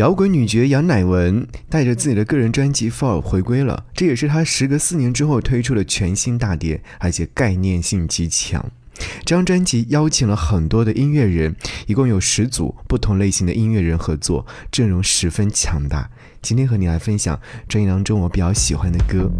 摇滚女爵杨乃文带着自己的个人专辑《Fall》回归了，这也是她时隔四年之后推出的全新大碟，而且概念性极强。这张专辑邀请了很多的音乐人，一共有十组不同类型的音乐人合作，阵容十分强大。今天和你来分享专辑当中我比较喜欢的歌。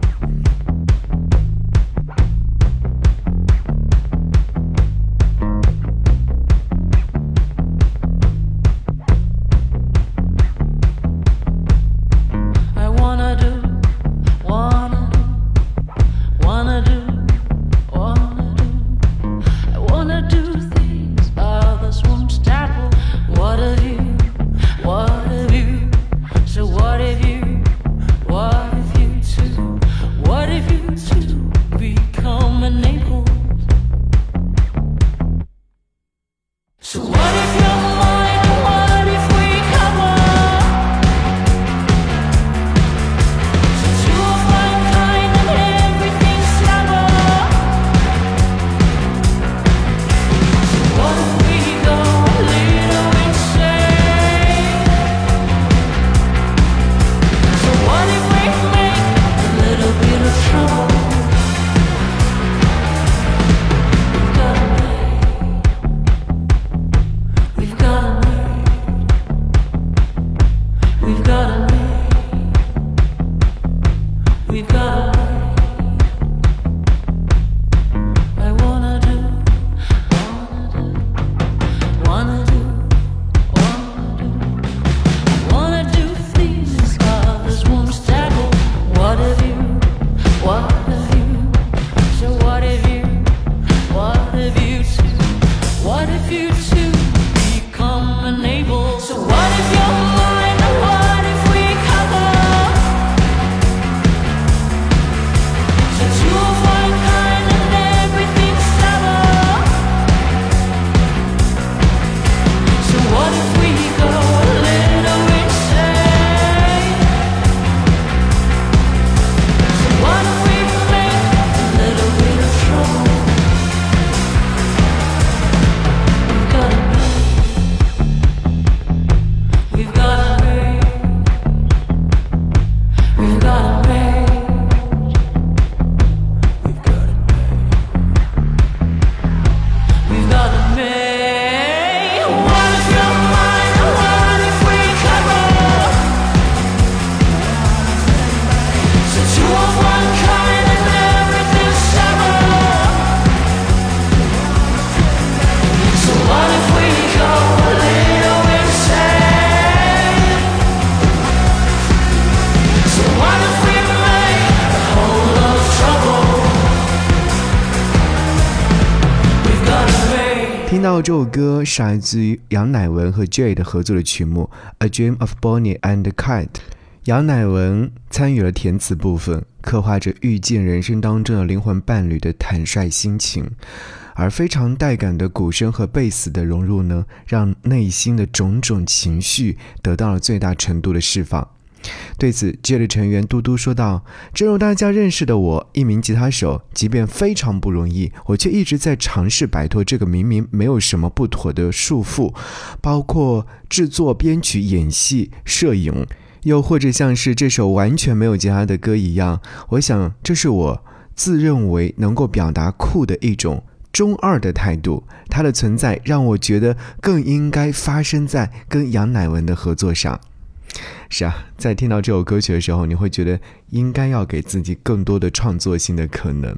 歌是来自于杨乃文和 Jay 的合作的曲目《A Dream of Bonnie and Clyde》，杨乃文参与了填词部分，刻画着遇见人生当中的灵魂伴侣的坦率心情，而非常带感的鼓声和贝斯的融入呢，让内心的种种情绪得到了最大程度的释放。对此，J 的成员嘟嘟说道：“正如大家认识的我，一名吉他手，即便非常不容易，我却一直在尝试摆脱这个明明没有什么不妥的束缚，包括制作、编曲、演戏、摄影，又或者像是这首完全没有吉他的歌一样。我想，这是我自认为能够表达酷的一种中二的态度。它的存在让我觉得更应该发生在跟杨乃文的合作上。”是啊，在听到这首歌曲的时候，你会觉得应该要给自己更多的创作性的可能。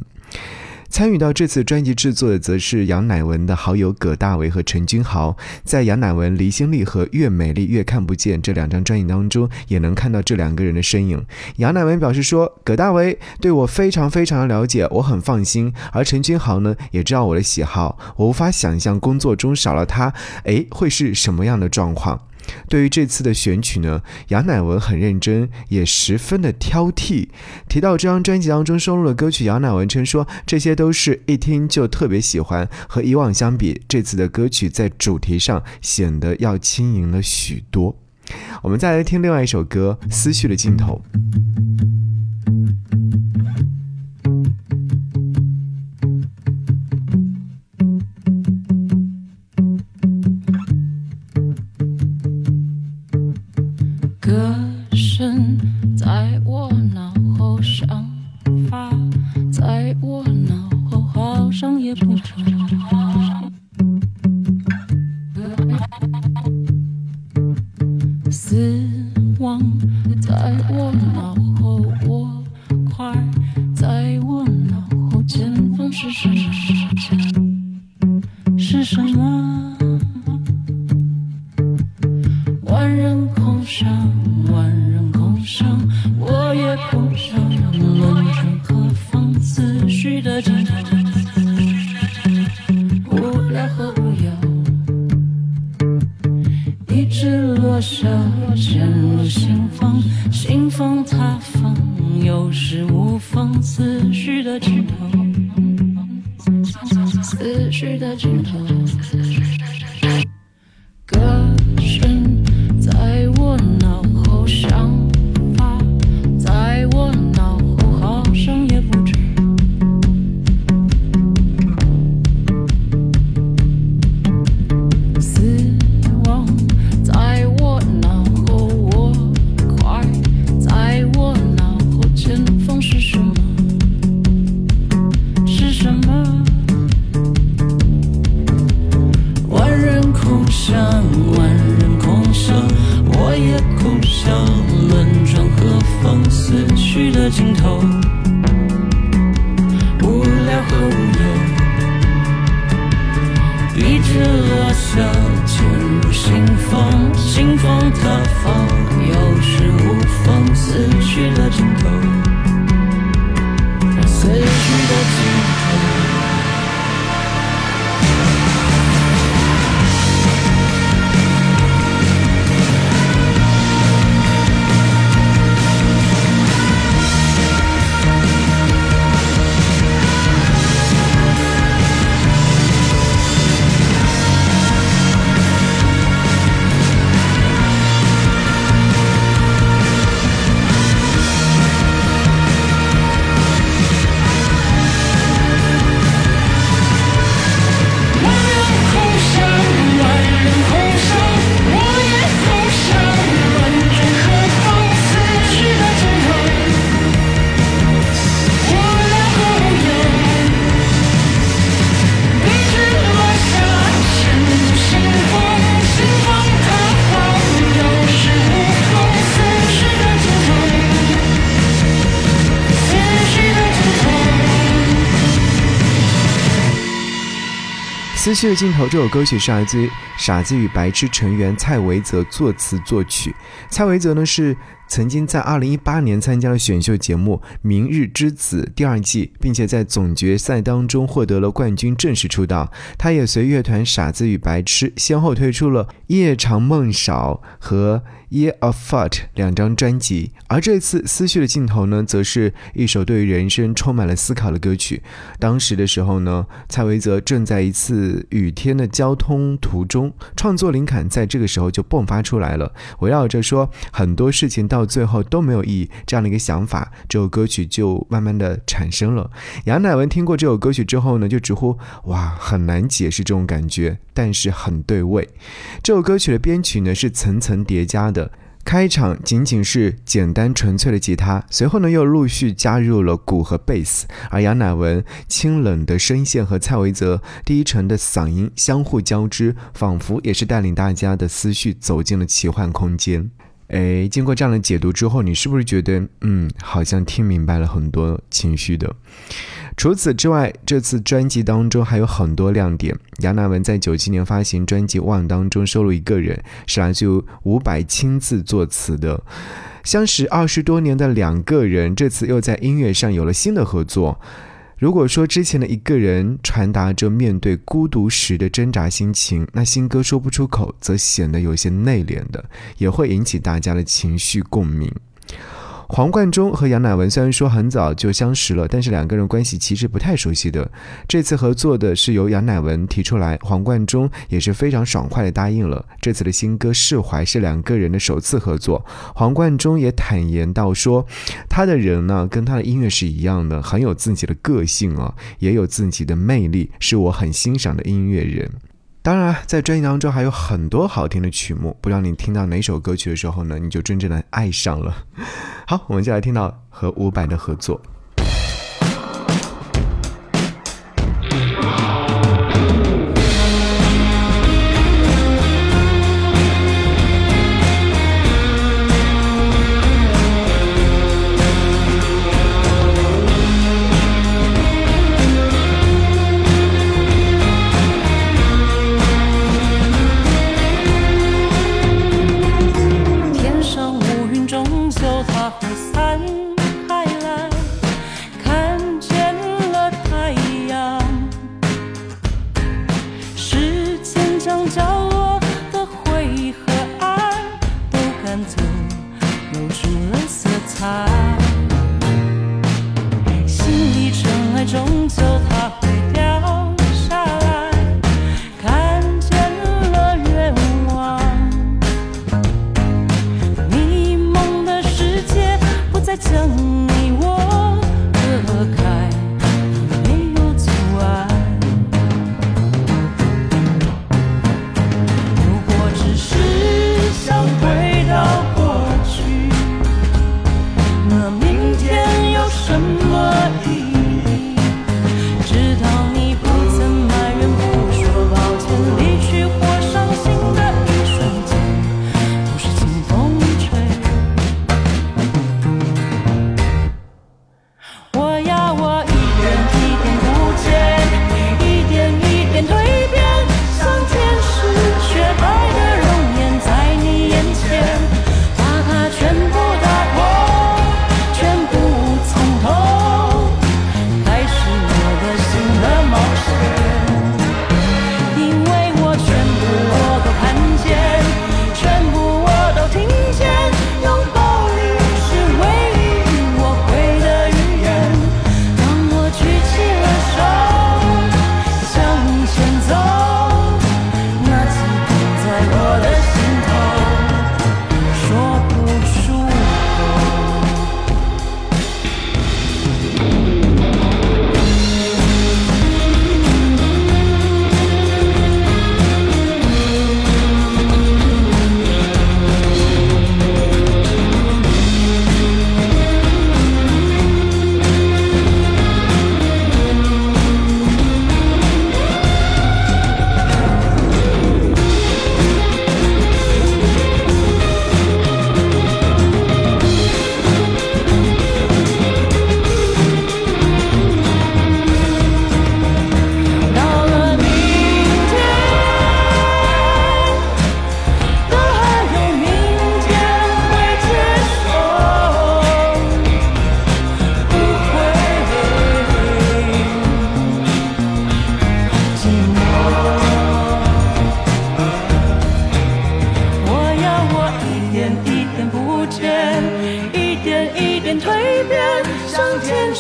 参与到这次专辑制作的，则是杨乃文的好友葛大为和陈君豪。在杨乃文《离心力》和《越美丽越看不见》这两张专辑当中，也能看到这两个人的身影。杨乃文表示说：“葛大为对我非常非常的了解，我很放心。而陈君豪呢，也知道我的喜好，我无法想象工作中少了他，诶，会是什么样的状况。”对于这次的选曲呢，杨乃文很认真，也十分的挑剔。提到这张专辑当中收录的歌曲，杨乃文称说，这些都是一听就特别喜欢。和以往相比，这次的歌曲在主题上显得要轻盈了许多。我们再来听另外一首歌《思绪的尽头》。心房塌方，有时无风，思绪的尽头，思绪的尽头。思绪的尽头》这首歌曲是来自《傻子与白痴》成员蔡维泽作词作曲。蔡维泽呢是曾经在2018年参加了选秀节目《明日之子》第二季，并且在总决赛当中获得了冠军，正式出道。他也随乐团傻子与白痴先后推出了《夜长梦少》和《Year of Fat》两张专辑，而这次《思绪的尽头》呢，则是一首对于人生充满了思考的歌曲。当时的时候呢，蔡维泽正在一次雨天的交通途中，创作灵感在这个时候就迸发出来了。围绕着说很多事情到最后都没有意义这样的一个想法，这首歌曲就慢慢的产生了。杨乃文听过这首歌曲之后呢，就直呼哇，很难解释这种感觉，但是很对味。这首歌曲的编曲呢是层层叠加的。开场仅仅是简单纯粹的吉他，随后呢又陆续加入了鼓和贝斯，而杨乃文清冷的声线和蔡维泽低沉的嗓音相互交织，仿佛也是带领大家的思绪走进了奇幻空间。哎，经过这样的解读之后，你是不是觉得，嗯，好像听明白了很多情绪的？除此之外，这次专辑当中还有很多亮点。杨乃文在九七年发行专辑《望》当中收录一个人，是来自于伍佰亲自作词的。相识二十多年的两个人，这次又在音乐上有了新的合作。如果说之前的一个人传达着面对孤独时的挣扎心情，那新歌说不出口，则显得有些内敛的，也会引起大家的情绪共鸣。黄贯中和杨乃文虽然说很早就相识了，但是两个人关系其实不太熟悉的。这次合作的是由杨乃文提出来，黄贯中也是非常爽快的答应了。这次的新歌《释怀》是两个人的首次合作，黄贯中也坦言到说，他的人呢跟他的音乐是一样的，很有自己的个性啊，也有自己的魅力，是我很欣赏的音乐人。当然在专辑当中还有很多好听的曲目不知道你听到哪首歌曲的时候呢你就真正的爱上了。好我们接下来听到和伍佰的合作。chẳng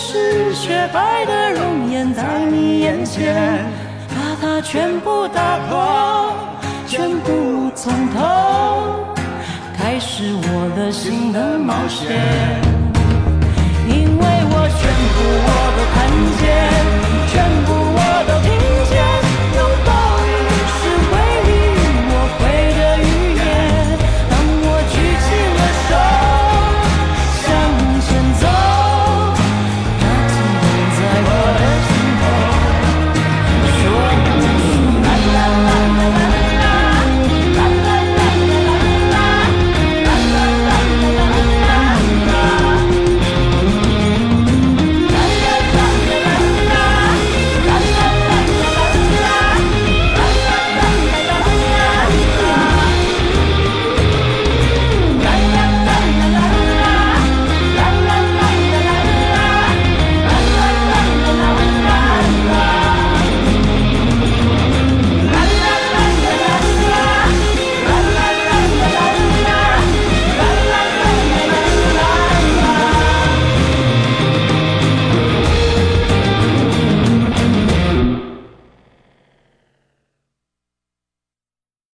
是雪白的容颜在你眼前，把它全部打破，全部从头开始我的新的冒险。因为我全部我都看见，全部我都听见。